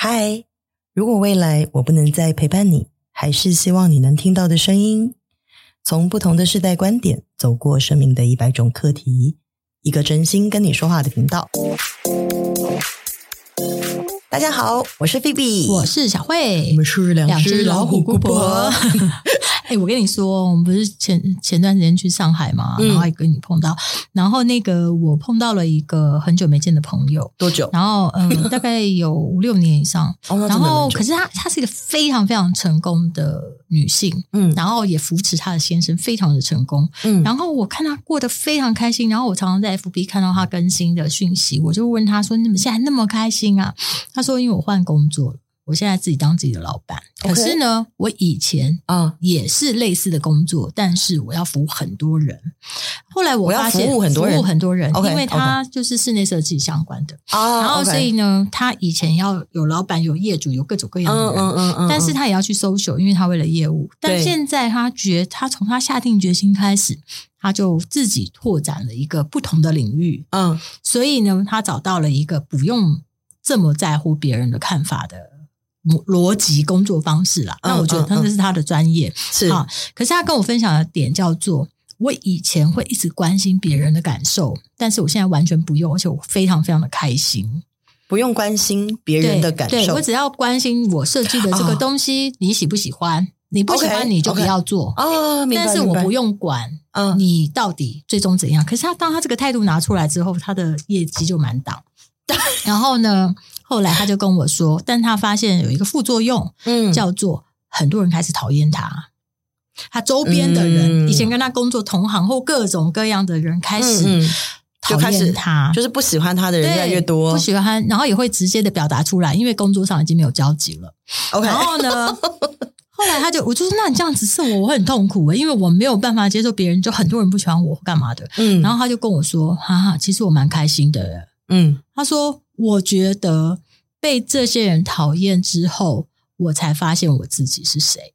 嗨，如果未来我不能再陪伴你，还是希望你能听到的声音。从不同的世代观点，走过生命的一百种课题，一个真心跟你说话的频道。大家好，我是菲比，我是小慧，我们是两只老虎姑婆。哎，我跟你说，我们不是前前段时间去上海嘛，然后还跟你碰到，然后那个我碰到了一个很久没见的朋友，多久？然后嗯，大概有五六年以上。然后可是她她是一个非常非常成功的女性，嗯，然后也扶持她的先生，非常的成功，嗯。然后我看她过得非常开心，然后我常常在 FB 看到她更新的讯息，我就问她说：“你怎么现在那么开心啊？”她说：“因为我换工作了。”我现在自己当自己的老板.可是呢，我以前啊也是类似的工作，uh. 但是我要服务很多人。后来我发现我服务很多人，服务很多人，okay. 因为他就是室内设计相关的啊。Uh. 然后所以呢他以前要有老板、有业主、有各种各样的人，uh, uh, uh, uh, uh. 但是他也要去 social，因为他为了业务。但现在他觉，他从他下定决心开始，他就自己拓展了一个不同的领域。嗯、uh.，所以呢，他找到了一个不用这么在乎别人的看法的。逻辑工作方式啦，那我觉得他这是他的专业，是、嗯、啊、嗯。可是他跟我分享的点叫做，我以前会一直关心别人的感受，但是我现在完全不用，而且我非常非常的开心，不用关心别人的感受。我只要关心我设计的这个东西，哦、你喜不喜欢？你不喜欢你就不要做。但是我不用管，嗯，你到底最终怎样、嗯？可是他当他这个态度拿出来之后，他的业绩就满档。然后呢？后来他就跟我说，但他发现有一个副作用，嗯，叫做很多人开始讨厌他，他周边的人，嗯、以前跟他工作同行或各种各样的人开始就开始他，就是不喜欢他的人越来越多，不喜欢，然后也会直接的表达出来，因为工作上已经没有交集了。OK，然后呢，后来他就我就说，那你这样子是我，我很痛苦，因为我没有办法接受别人就很多人不喜欢我干嘛的，嗯，然后他就跟我说，哈哈，其实我蛮开心的，嗯，他说。我觉得被这些人讨厌之后，我才发现我自己是谁。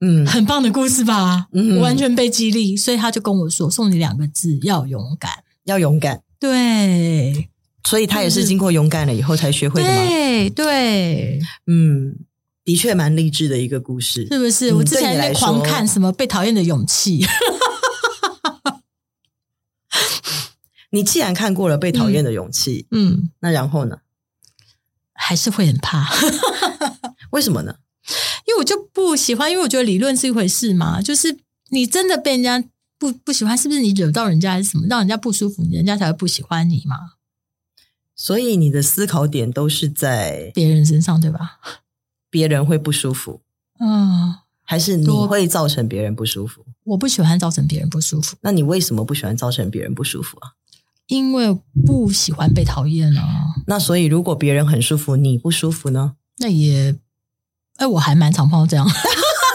嗯，很棒的故事吧？嗯，我完全被激励，所以他就跟我说：“送你两个字，要勇敢，要勇敢。”对，所以他也是经过勇敢了以后才学会的吗？对对，嗯，的确蛮励志的一个故事，是不是？嗯，我之前在狂看什么被讨厌的勇气。你既然看过了被讨厌的勇气，嗯，嗯，那然后呢？还是会很怕，为什么呢？因为我就不喜欢，因为我觉得理论是一回事嘛，就是你真的被人家不不喜欢，是不是你惹到人家还是什么，让人家不舒服，人家才会不喜欢你嘛？所以你的思考点都是在别人身上，对吧？别人会不舒服，嗯，还是你会造成别人不舒服？我不喜欢造成别人不舒服。那你为什么不喜欢造成别人不舒服啊？因为不喜欢被讨厌啊。那所以，如果别人很舒服，你不舒服呢？那也，哎，我还蛮常碰到这样。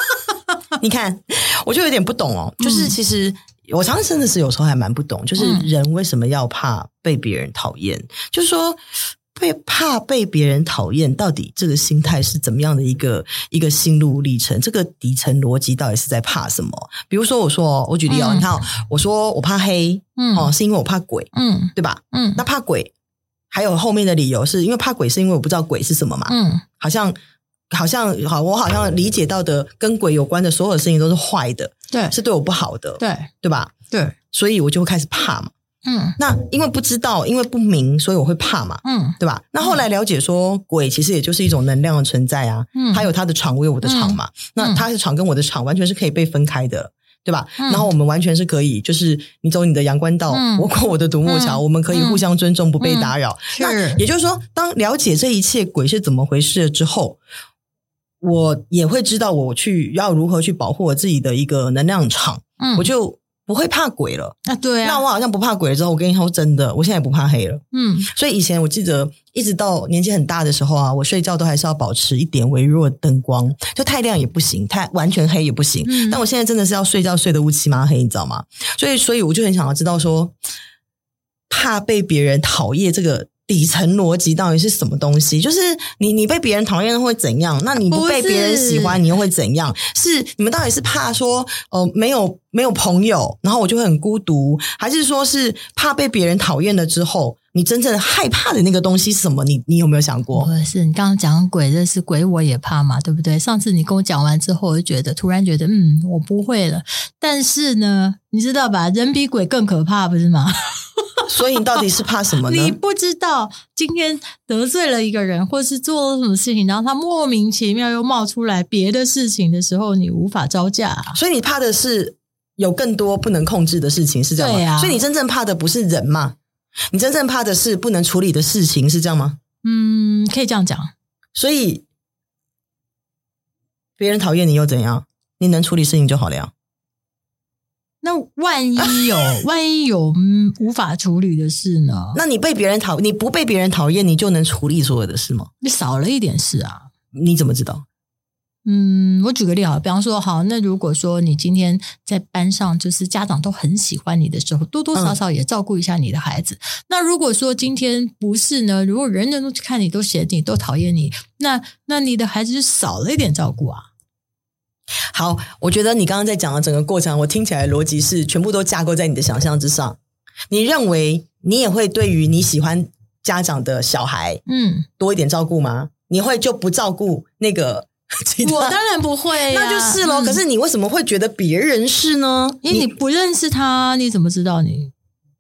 你看，我就有点不懂哦。就是其实我常常真的是有时候还蛮不懂，就是人为什么要怕被别人讨厌？嗯、就是说。会怕被别人讨厌，到底这个心态是怎么样的一个一个心路历程？这个底层逻辑到底是在怕什么？比如说，我说我举例哦，嗯、你看，我说我怕黑，嗯，哦，是因为我怕鬼，嗯，对吧？嗯，那怕鬼还有后面的理由，是因为怕鬼，是因为我不知道鬼是什么嘛？嗯，好像好像好，我好像理解到的跟鬼有关的所有事情都是坏的，对，是对我不好的，对，对吧？对，所以我就会开始怕嘛。嗯，那因为不知道，因为不明，所以我会怕嘛，嗯，对吧？那后来了解说，鬼其实也就是一种能量的存在啊，嗯，它有它的场，我有我的场嘛，嗯，那它的场跟我的场完全是可以被分开的，对吧？嗯，然后我们完全是可以，就是你走你的阳关道，嗯，我过我的独木桥，嗯，我们可以互相尊重，不被打扰。嗯，那也就是说，当了解这一切鬼是怎么回事了之后，我也会知道我去要如何去保护我自己的一个能量场，嗯，我就。不会怕鬼了啊？对啊，那我好像不怕鬼了之后，我跟你说真的，我现在也不怕黑了。嗯，所以以前我记得，一直到年纪很大的时候啊，我睡觉都还是要保持一点微弱的灯光，就太亮也不行，太完全黑也不行。嗯，但我现在真的是要睡觉睡得乌漆嘛黑，你知道吗？所以，所以我就很想要知道说，怕被别人讨厌这个底层逻辑到底是什么东西？就是你你被别人讨厌会怎样？那你不被别人喜欢，你又会怎样？是你们到底是怕说哦、呃、没有没有朋友，然后我就会很孤独，还是说是怕被别人讨厌了之后，你真正害怕的那个东西是什么？你你有没有想过？不是，你刚刚讲鬼这是鬼，我也怕嘛，对不对？上次你跟我讲完之后，我就觉得突然觉得嗯，我不会了。但是呢，你知道吧？人比鬼更可怕，不是吗？所以你到底是怕什么呢？你不知道今天得罪了一个人，或是做了什么事情，然后他莫名其妙又冒出来别的事情的时候，你无法招架啊。所以你怕的是有更多不能控制的事情，是这样吗？对啊。所以你真正怕的不是人嘛？你真正怕的是不能处理的事情，是这样吗？嗯，可以这样讲。所以别人讨厌你又怎样？你能处理事情就好了呀。那万一有 万一有无法处理的事呢？那你被别人讨，你不被别人讨厌，你就能处理所有的事吗？你少了一点事啊？你怎么知道？嗯，我举个例好，比方说，好，那如果说你今天在班上，就是家长都很喜欢你的时候，多多少少也照顾一下你的孩子。嗯、那如果说今天不是呢？如果人人都看你都嫌你都讨厌你，那那你的孩子就少了一点照顾啊。好，我觉得你刚刚在讲的整个过程，我听起来的逻辑是全部都架构在你的想象之上。你认为你也会对于你喜欢家长的小孩，嗯，多一点照顾吗？你会就不照顾那个？我当然不会，那就是咯。可是你为什么会觉得别人是呢？因为你不认识他，你怎么知道你？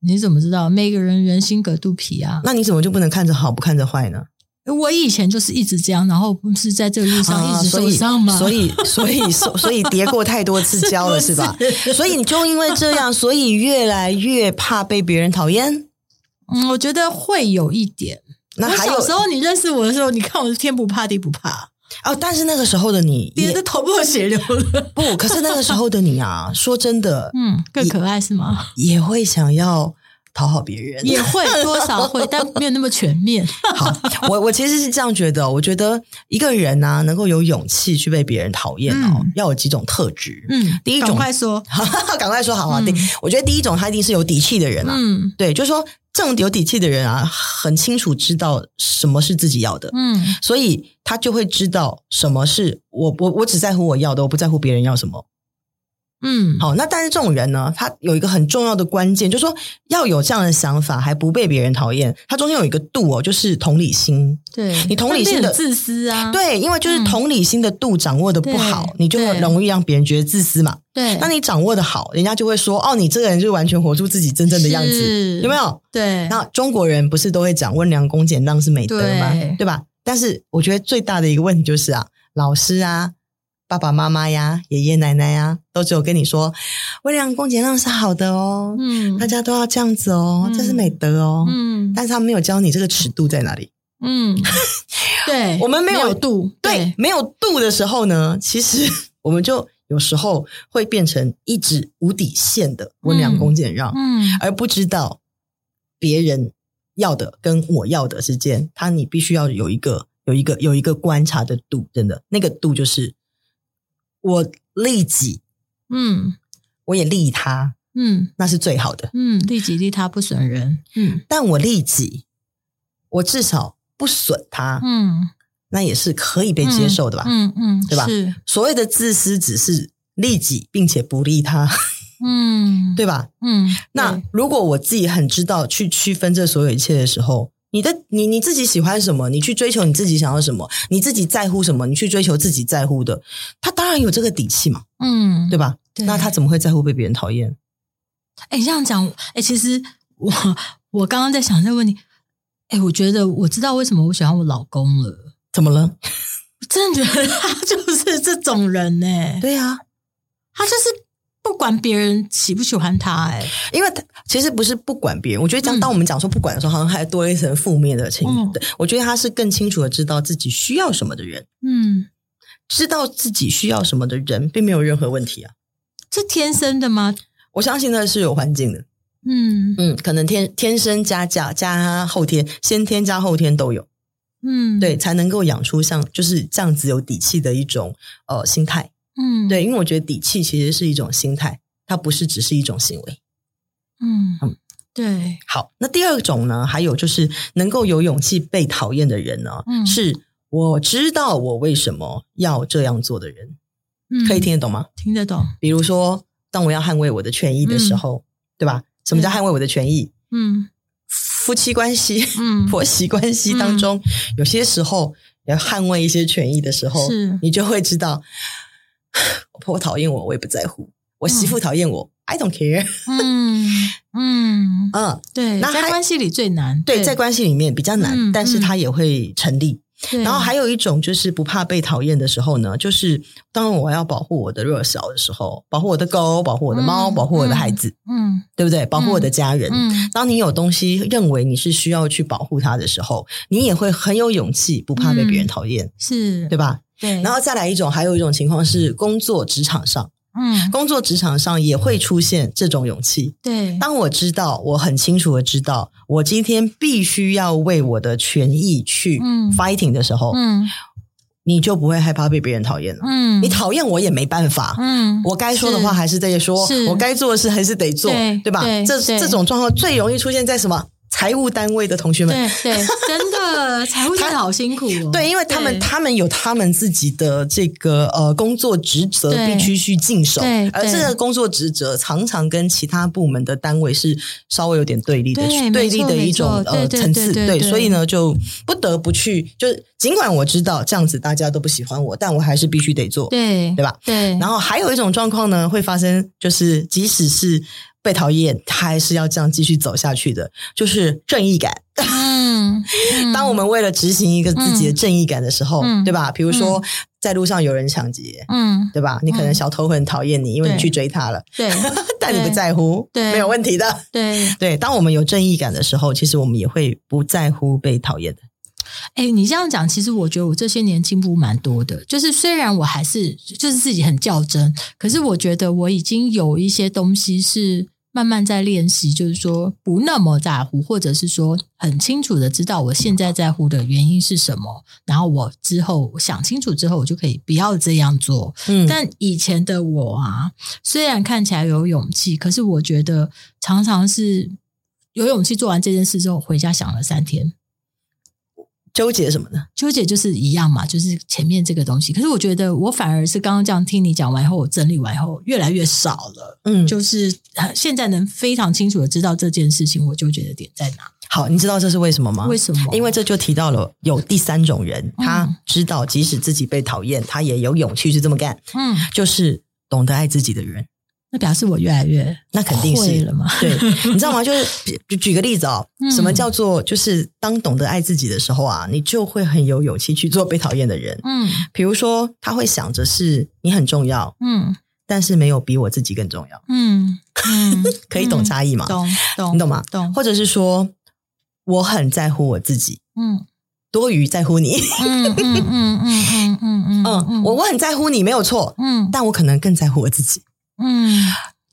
你怎么知道每个人人心隔肚皮啊？那你怎么就不能看着好不看着坏呢？我以前就是一直这样，然后不是在这个路上一直受伤吗？所以，所以，所以，所以，所以跌过太多次跤了，是，是吧？所以你就因为这样，所以越来越怕被别人讨厌。嗯，我觉得会有一点。那还有小时候你认识我的时候，你看我是天不怕地不怕哦。但是那个时候的你，你的头破血流了。不，可是那个时候的你啊，说真的，嗯，更可爱是吗？也会想要。讨好别人也会 多少会，但没有那么全面。好，我我其实是这样觉得，我觉得一个人呢、啊，能够有勇气去被别人讨厌哦，嗯、要有几种特质。嗯，第一种，赶快说，赶快说，好啊。第、嗯，我觉得第一种，他一定是有底气的人啊。嗯，对，就是说，这种有底气的人啊，很清楚知道什么是自己要的。嗯，所以他就会知道什么是我，我我只在乎我要的，我不在乎别人要什么。嗯，好，那但是这种人呢，他有一个很重要的关键，就是说要有这样的想法，还不被别人讨厌。他中间有一个度哦，就是同理心。对，你同理心的自私啊，对，因为就是同理心的度掌握的不好，嗯、你就会容易让别人觉得自私嘛。对，那你掌握的好，人家就会说哦，你这个人就完全活出自己真正的样子，有没有？对。那中国人不是都会讲温良恭俭让是美德吗？对，对吧？但是我觉得最大的一个问题就是啊，老师啊。爸爸妈妈呀，爷爷奶奶呀，都只有跟你说温良恭俭让是好的哦，嗯，大家都要这样子哦，嗯、这是美德哦，嗯，但是他没有教你这个尺度在哪里，嗯，对，我们没有，度，对，对，没有度的时候呢，其实 我们就有时候会变成一直无底线的温良恭俭让，嗯，嗯，而不知道别人要的跟我要的之间，他你必须要有一个有一个有一个观察的度，真的，那个度就是。我利己，嗯，我也利他，嗯，那是最好的，嗯，利己利他不损人，嗯，但我利己，我至少不损他，嗯，那也是可以被接受的吧，嗯嗯，嗯，对吧？是。所谓的自私，只是利己并且不利他，嗯，对吧？嗯，那如果我自己很知道去区分这所有一切的时候。你的你你自己喜欢什么？你去追求你自己想要什么？你自己在乎什么？你去追求自己在乎的，他当然有这个底气嘛，嗯，对吧？对，那他怎么会在乎被别人讨厌？哎，这样讲，哎，其实我我刚刚在想这个问题，哎，我觉得我知道为什么我喜欢我老公了。怎么了？我 真的觉得他就是这种人呢。对呀，他就是。不管别人喜不喜欢他，欸，哎，因为他其实不是不管别人。我觉得，当当我们讲说不管的时候，好像还多了一层负面的情绪。嗯，我觉得他是更清楚的知道自己需要什么的人。嗯，知道自己需要什么的人，并没有任何问题啊。这天生的吗？我相信那是有环境的。嗯嗯，可能天天生加加加后天，先天加后天都有。嗯，对，才能够养出像就是这样子有底气的一种呃心态。嗯，对，因为我觉得底气其实是一种心态，它不是只是一种行为。嗯嗯，对，好，那第二种呢，还有就是能够有勇气被讨厌的人呢，嗯，是我知道我为什么要这样做的人，嗯，可以听得懂吗？听得懂。比如说，当我要捍卫我的权益的时候，嗯，对吧？什么叫捍卫我的权益？嗯，夫妻关系、嗯，婆媳关系当中，嗯，有些时候要捍卫一些权益的时候，是你就会知道，我婆婆讨厌我，我也不在乎。我媳妇讨厌我，嗯，I don't care。嗯嗯 嗯，对，那在关系里最难，对，在关系里面比较难，嗯，但是它也会成立。然后还有一种就是不怕被讨厌的时候呢，就是当我要保护我的弱小的时候，保护我的狗，保护我的猫，嗯，保护我的孩子，嗯，对不对？保护我的家人。嗯，当你有东西认为你是需要去保护它的时候，你也会很有勇气，不怕被别人讨厌，嗯，是对吧？对。然后再来一种，还有一种情况是工作职场上。嗯，工作职场上也会出现这种勇气。对，当我知道，我很清楚的知道，我今天必须要为我的权益去 fighting 的时候，嗯，你就不会害怕被别人讨厌了。嗯，你讨厌我也没办法。嗯，我该说的话还是得说，我该做的事还是得做，对，对吧？对，这这种状况最容易出现在什么？财务单位的同学们，对对，真的 财务真的好辛苦哦。对，因为他们他们有他们自己的这个呃工作职责必须去尽守，而这个工作职责常常跟其他部门的单位是稍微有点对立的，对立的一种呃层次。对，所以呢，就不得不去，就是尽管我知道这样子大家都不喜欢我，但我还是必须得做，对对吧？对。然后还有一种状况呢，会发生，就是即使是。被讨厌，他还是要这样继续走下去的，就是正义感。嗯，当我们为了执行一个自己的正义感的时候，嗯、对吧？比如说、嗯、在路上有人抢劫，嗯，对吧？你可能小偷会很讨厌你，因为你去追他了，对，但你不在乎，对，没有问题的，对对。当我们有正义感的时候，其实我们也会不在乎被讨厌的。哎，你这样讲，其实我觉得我这些年进步蛮多的。就是虽然我还是就是自己很较真，可是我觉得我已经有一些东西是慢慢在练习，就是说不那么在乎，或者是说很清楚的知道我现在在乎的原因是什么，然后我之后想清楚之后，我就可以不要这样做。嗯，但以前的我啊，虽然看起来有勇气，可是我觉得常常是有勇气做完这件事之后，回家想了三天。纠结什么呢？纠结就是一样嘛，就是前面这个东西。可是我觉得我反而是刚刚这样听你讲完以后，我整理完以后越来越少了。嗯，就是现在能非常清楚的知道这件事情，我纠结的点在哪。好，你知道这是为什么吗？为什么？因为这就提到了有第三种人，他知道即使自己被讨厌，他也有勇气去这么干。嗯，就是懂得爱自己的人。那表示我越来越那肯定是了嘛。对 你知道吗？就是举举个例子哦什么叫做就是当懂得爱自己的时候啊你就会很有勇气去做被讨厌的人嗯。比如说他会想着是你很重要嗯但是没有比我自己更重要。嗯 可以懂差异吗懂懂你懂吗？懂。或者是说我很在乎我自己嗯多余在乎你。嗯嗯嗯嗯嗯嗯。我我很在乎你没有错嗯但我可能更在乎我自己嗯，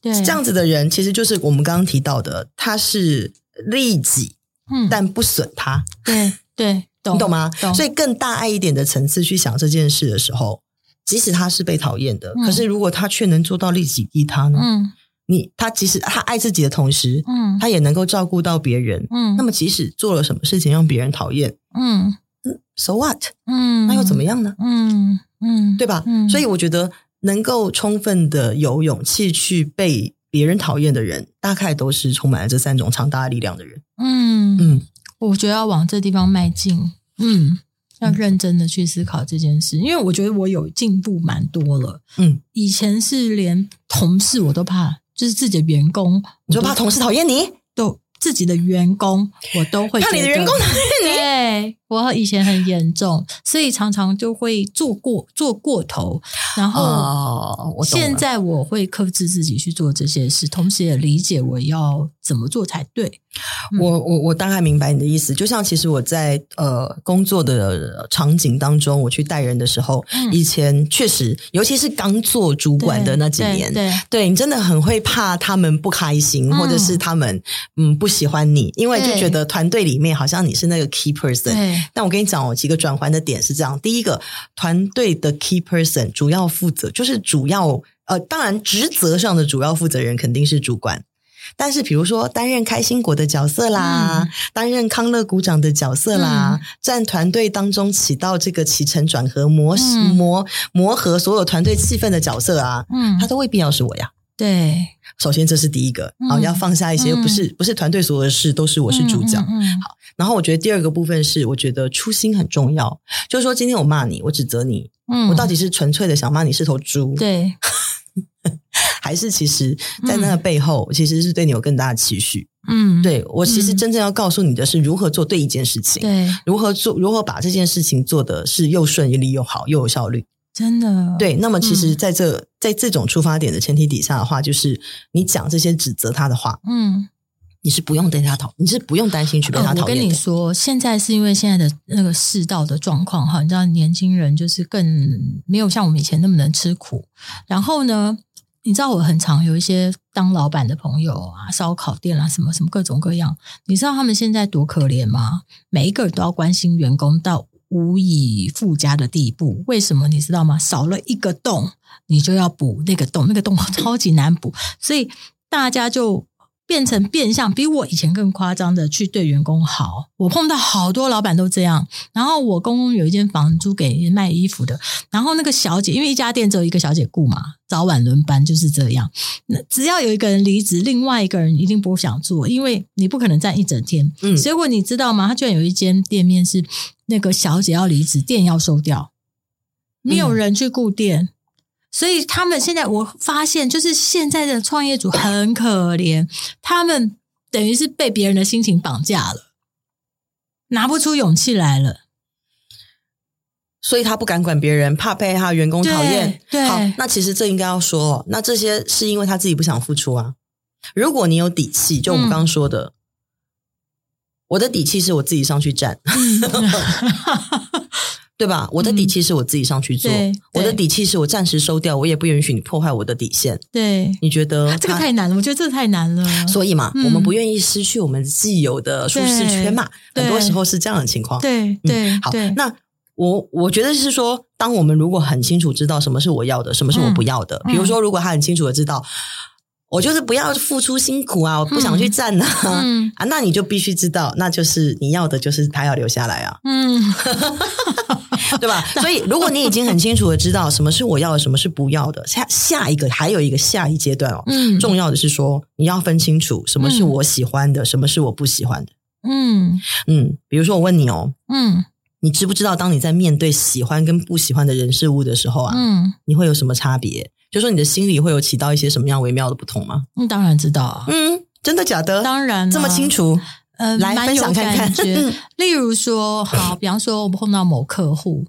对，这样子的人其实就是我们刚刚提到的，他是利己，嗯，但不损他。对对，懂，你懂吗？懂。所以更大爱一点的层次去想这件事的时候，即使他是被讨厌的，嗯，可是如果他却能做到利己利他呢？嗯，你他即使他爱自己的同时，嗯，他也能够照顾到别人，嗯，那么即使做了什么事情让别人讨厌，嗯，so what？嗯，那又怎么样呢？嗯嗯，对吧？嗯，所以我觉得。能够充分的有勇气去被别人讨厌的人，大概都是充满了这三种强大的力量的人。嗯嗯，我觉得要往这地方迈进，嗯，要认真的去思考这件事，因为我觉得我有进步蛮多了。嗯，以前是连同事我都怕，就是自己的员工，你就怕同事讨厌你，都自己的员工我都会怕你的员工讨厌你。对，我以前很严重，所以常常就会做过做过头。然后，现在我会克制自己去做这些事，同时也理解我要怎么做才对。我我我大概明白你的意思，就像其实我在呃工作的场景当中，我去带人的时候，嗯、以前确实，尤其是刚做主管的那几年，对，对，对你真的很会怕他们不开心，嗯、或者是他们嗯不喜欢你，因为就觉得团队里面好像你是那个 key person。对，但我跟你讲，哦几个转换的点是这样：第一个，团队的 key person 主要负责就是主要呃，当然职责上的主要负责人肯定是主管。但是比如说担任开心果的角色啦，嗯、担任康乐鼓掌的角色啦，在、嗯、团队当中起到这个起承转合磨、嗯、磨磨合所有团队气氛的角色啊，嗯，他都未必要是我呀。对，首先这是第一个，好、嗯，要放下一些，不是、嗯、不是团队所有的事都是我是主角。嗯，好，然后我觉得第二个部分是，我觉得初心很重要，就是说今天我骂你，我指责你，嗯，我到底是纯粹的想骂你是头猪，对，还是其实在那个背后，其实是对你有更大的期许。嗯，对，我其实真正要告诉你的是如何做对一件事情，对，如何做，如何把这件事情做的是又顺利又好又有效率。真的对，那么其实在这、嗯、在这种出发点的前提底下的话，就是你讲这些指责他的话，嗯，你是不用对他讨，你是不用担心去被他讨。我跟你说，现在是因为现在的那个世道的状况哈，你知道年轻人就是更没有像我们以前那么能吃苦。然后呢，你知道我很常有一些当老板的朋友啊，烧烤店啊，什么什么各种各样，你知道他们现在多可怜吗？每一个人都要关心员工到。无以复加的地步，为什么你知道吗？少了一个洞，你就要补那个洞，那个洞 超级难补，所以大家就变成变相，比我以前更夸张的去对员工好。我碰到好多老板都这样。然后我公公有一间房租给卖衣服的，然后那个小姐，因为一家店只有一个小姐雇嘛，早晚轮班就是这样。那只要有一个人离职，另外一个人一定不想做，因为你不可能站一整天。嗯，结果你知道吗？他居然有一间店面是。那个小姐要离职，店要收掉，没有人去顾店，嗯，所以他们现在我发现，就是现在的创业主很可怜，他们等于是被别人的心情绑架了，拿不出勇气来了，所以他不敢管别人，怕被他员工讨厌。对，好，那其实这应该要说，那这些是因为他自己不想付出啊。如果你有底气，就我们刚刚说的。嗯我的底气是我自己上去站，对吧？我的底气是我自己上去做，嗯、我的底气是我暂时收掉，我也不允许你破坏我的底线。对，你觉得这个太难了？我觉得这个太难了。所以嘛，嗯、我们不愿意失去我们既有的舒适圈嘛。很多时候是这样的情况。对对、嗯，好。那我我觉得是说，当我们如果很清楚知道什么是我要的，什么是我不要的，嗯、比如说，如果他很清楚的知道。我就是不要付出辛苦啊！我不想去站呐啊，嗯、啊！那你就必须知道，那就是你要的，就是他要留下来啊，嗯，对吧？所以，如果你已经很清楚的知道什么是我要的，什么是不要的，下下一个还有一个下一阶段哦，嗯，重要的是说你要分清楚什么是我喜欢的，嗯、什么是我不喜欢的，嗯嗯，比如说我问你哦，嗯，你知不知道当你在面对喜欢跟不喜欢的人事物的时候啊，嗯，你会有什么差别？就说你的心里会有起到一些什么样微妙的不同吗？嗯，当然知道啊。嗯，真的假的？当然这么清楚。呃，来分享看看。例如说，好，比方说，我们碰到某客户，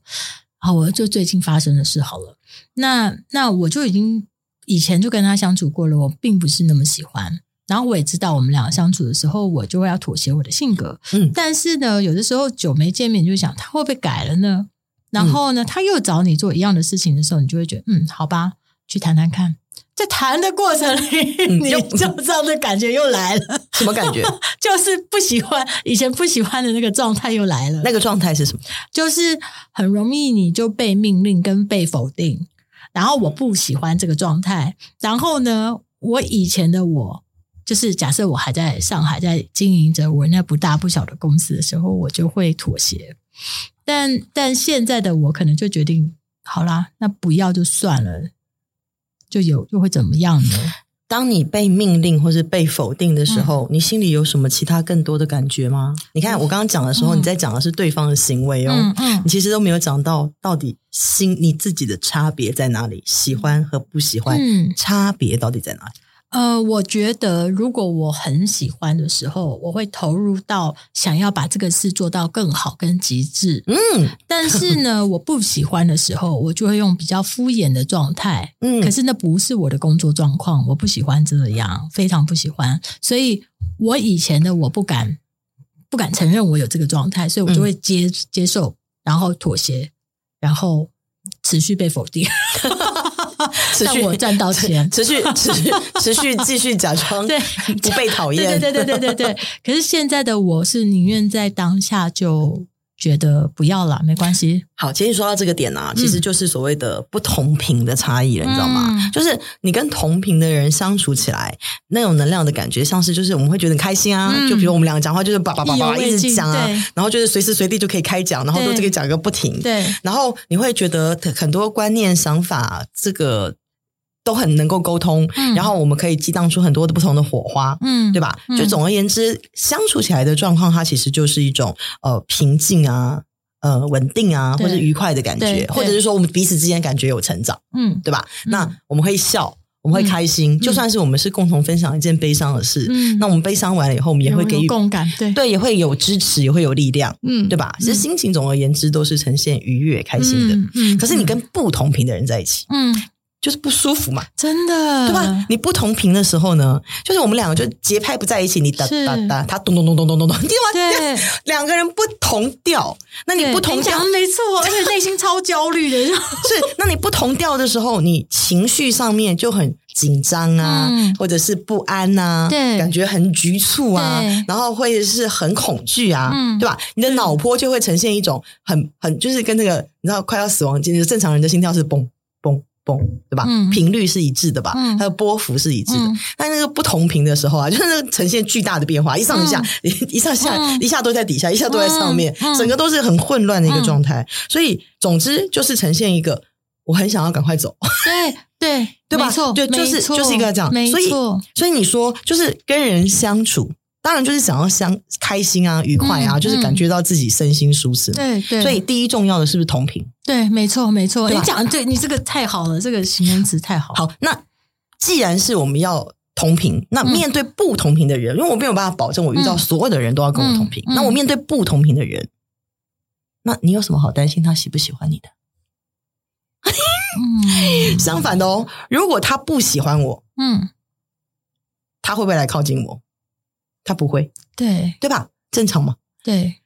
好，我就最近发生的事好了。那那我就已经以前就跟他相处过了，我并不是那么喜欢。然后我也知道，我们两个相处的时候，我就会要妥协我的性格。嗯，但是呢，有的时候久没见面，就想他会不会改了呢？然后呢，他又找你做一样的事情的时候，你就会觉得，嗯，好吧。去谈谈看，在谈的过程里，嗯、你就这样的感觉又来了。什么感觉？就是不喜欢以前不喜欢的那个状态又来了。那个状态是什么？就是很容易你就被命令跟被否定，然后我不喜欢这个状态。然后呢，我以前的我，就是假设我还在上海在经营着我那不大不小的公司的时候，我就会妥协。但但现在的我可能就决定，好啦，那不要就算了。就有就会怎么样呢？当你被命令或是被否定的时候，嗯、你心里有什么其他更多的感觉吗？你看我刚刚讲的时候，嗯、你在讲的是对方的行为哦，你其实都没有讲到到底心你自己的差别在哪里，喜欢和不喜欢，嗯、差别到底在哪里？呃，我觉得如果我很喜欢的时候，我会投入到想要把这个事做到更好跟极致。嗯，但是呢，我不喜欢的时候，我就会用比较敷衍的状态。嗯，可是那不是我的工作状况，我不喜欢这样，非常不喜欢。所以我以前的我不敢不敢承认我有这个状态，所以我就会接、嗯、接受，然后妥协，然后持续被否定。持续我赚到钱，持续持续持续继续假装对不被讨厌，对对对对对对对。可是现在的我是宁愿在当下就觉得不要了，没关系。好，其实说到这个点啊，其实就是所谓的不同频的差异了，嗯、你知道吗？就是你跟同频的人相处起来，那种能量的感觉，像是就是我们会觉得很开心啊。嗯、就比如我们两个讲话，就是叭叭叭叭一直讲啊，然后就是随时随地就可以开讲，然后都这个讲个不停。对，然后你会觉得很多观念、想法，这个。都很能够沟通，嗯、然后我们可以激荡出很多的不同的火花，嗯，对吧？嗯、就总而言之，相处起来的状况，它其实就是一种呃平静啊，呃稳定啊，或者愉快的感觉，或者是说我们彼此之间感觉有成长，嗯，对吧？嗯、那我们会笑，我们会开心，嗯、就算是我们是共同分享一件悲伤的事，嗯，那我们悲伤完了以后，我们也会给予共感，对。对，也会有支持，也会有力量，嗯，对吧？其实心情总而言之都是呈现愉悦、开心的，嗯。嗯，可是你跟不同频的人在一起，嗯。就是不舒服嘛，真的，对吧？你不同频的时候呢，就是我们两个就节拍不在一起，你哒哒哒，他咚咚咚咚咚咚咚，对吧？对，两个人不同调，那你不同调，没错，而且内心超焦虑的，是。那你不同调的时候，你情绪上面就很紧张啊，或者是不安呐，对，感觉很局促啊，然后会是很恐惧啊，对吧？你的脑波就会呈现一种很很，就是跟那个你知道快要死亡，就是正常人的心跳是嘣嘣。对吧？嗯、频率是一致的吧？嗯、它的波幅是一致的。嗯、但那个不同频的时候啊，就是那个呈现巨大的变化，一上一下，嗯、一上下，嗯、一下都在底下，一下都在上面，嗯、整个都是很混乱的一个状态。嗯、所以，总之就是呈现一个，我很想要赶快走。对对 对吧？没错，对，就是就是一个这样。没错，所以所以你说，就是跟人相处。当然就是想要相开心啊，愉快啊，嗯、就是感觉到自己身心舒适。对对，所以第一重要的是不是同频？对，没错没错。吧你讲的对，你这个太好了，这个形容词太好。好，那既然是我们要同频，那面对不同频的人，嗯、因为我没有办法保证我遇到所有的人都要跟我同频。嗯嗯、那我面对不同频的人，那你有什么好担心他喜不喜欢你的？嗯、相反的哦，如果他不喜欢我，嗯，他会不会来靠近我？他不会，对对吧？正常嘛。对，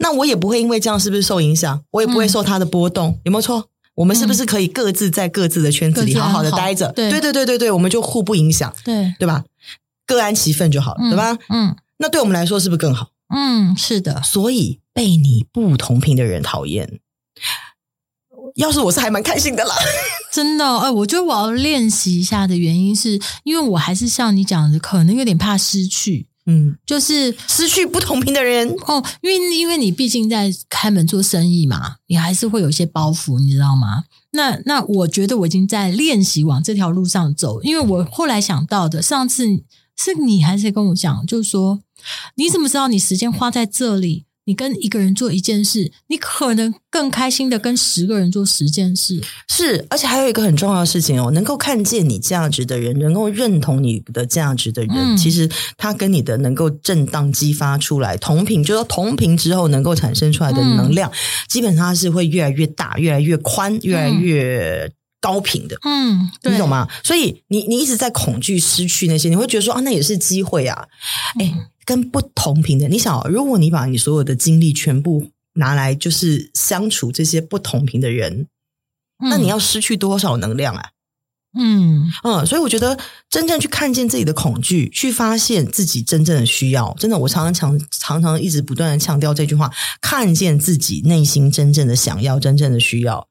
那我也不会因为这样是不是受影响？我也不会受他的波动，有没有错？我们是不是可以各自在各自的圈子里好好的待着？对对对对对，我们就互不影响，对对吧？各安其分就好了，对吧？嗯，那对我们来说是不是更好？嗯，是的。所以被你不同频的人讨厌，要是我是还蛮开心的啦，真的。哎，我觉得我要练习一下的原因是因为我还是像你讲的，可能有点怕失去。嗯，就是失去不同频的人哦，因为因为你毕竟在开门做生意嘛，你还是会有一些包袱，你知道吗？那那我觉得我已经在练习往这条路上走，因为我后来想到的，上次是你还是跟我讲，就是说你怎么知道你时间花在这里？你跟一个人做一件事，你可能更开心的跟十个人做十件事。是，而且还有一个很重要的事情哦，能够看见你价值的人，能够认同你的价值的人，嗯、其实他跟你的能够震荡激发出来同频，就是说同频之后能够产生出来的能量，嗯、基本上是会越来越大、越来越宽、越来越高频的。嗯，你懂吗？所以你你一直在恐惧失去那些，你会觉得说啊，那也是机会啊，哎。嗯跟不同频的，你想，如果你把你所有的精力全部拿来就是相处这些不同频的人，嗯、那你要失去多少能量啊？嗯嗯，所以我觉得真正去看见自己的恐惧，去发现自己真正的需要，真的，我常常常常常一直不断的强调这句话：看见自己内心真正的想要、真正的需要，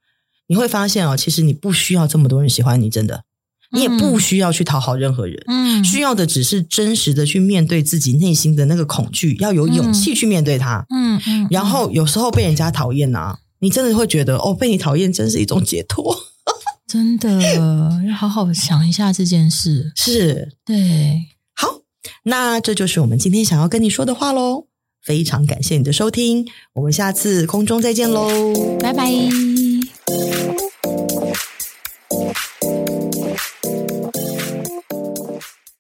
你会发现哦，其实你不需要这么多人喜欢你，真的。你也不需要去讨好任何人，嗯，需要的只是真实的去面对自己内心的那个恐惧，要有勇气去面对它，嗯嗯。然后有时候被人家讨厌呐，你真的会觉得哦，被你讨厌真是一种解脱，真的要好好想一下这件事。是，对，好，那这就是我们今天想要跟你说的话喽。非常感谢你的收听，我们下次空中再见喽，拜拜。